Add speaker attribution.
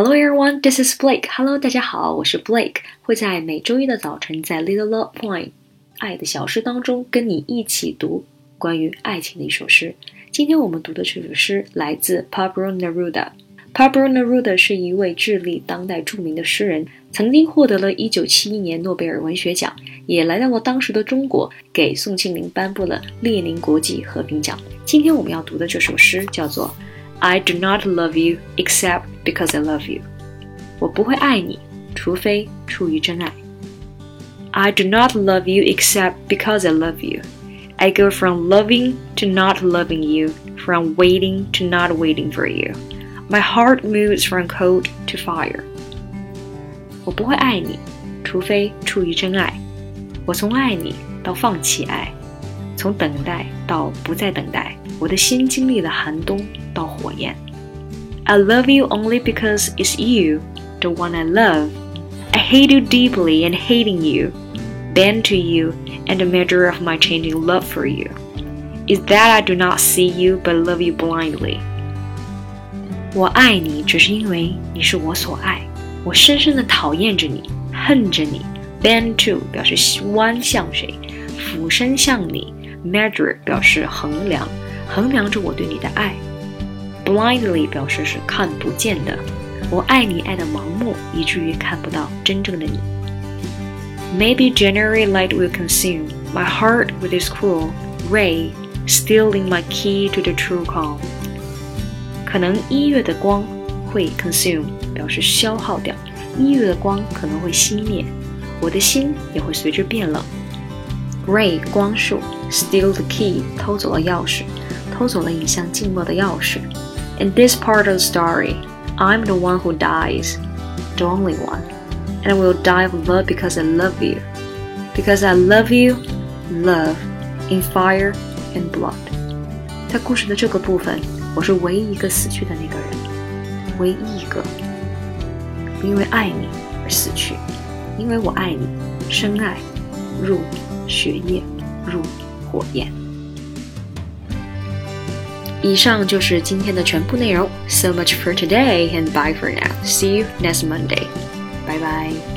Speaker 1: Hello everyone, this is Blake. Hello，大家好，我是 Blake，会在每周一的早晨在 Little Love Point 爱的小诗当中跟你一起读关于爱情的一首诗。今天我们读的这首诗来自 Pablo Neruda。Pablo Neruda 是一位智利当代著名的诗人，曾经获得了一九七一年诺贝尔文学奖，也来到了当时的中国，给宋庆龄颁布了列宁国际和平奖。今天我们要读的这首诗叫做。I do not love you except because I love you。我不会爱你，除非出于真爱。I do not love you except because I love you. I go from loving to not loving you, from waiting to not waiting for you. My heart moves from cold to fire. 我不会爱你，除非出于真爱。我从爱你到放弃爱，从等待到不再等待。 我的心经历了寒冬到火焰。I love you only because it's you, the one I love. I hate you deeply and hating you, bend to you, and the measure of my changing love for you is that I do not see you but love you blindly. 我爱你，只是因为你是我所爱。我深深的讨厌着你，恨着你。Bend to 表示弯向谁，俯身向你。Measure 表示衡量。 衡量着我对你的爱，blindly 表示是看不见的。我爱你爱的盲目，以至于看不到真正的你。Maybe January light will consume my heart with its cruel ray, stealing my key to the true calm。可能一月的光会 consume 表示消耗掉，一月的光可能会熄灭，我的心也会随之变冷。Ray 光束，steal the key 偷走了钥匙。偷走了引向静默的钥匙。In this part of the story, I'm the one who dies, the only one, and I will die of love because I love you, because I love you, love, in fire and blood。在故事的这个部分，我是唯一一个死去的那个人，唯一一个，因为爱你而死去，因为我爱你，深爱，入血液，入火焰。 以上就是今天的全部内容。So much for today and bye for now. See you next Monday. Bye bye.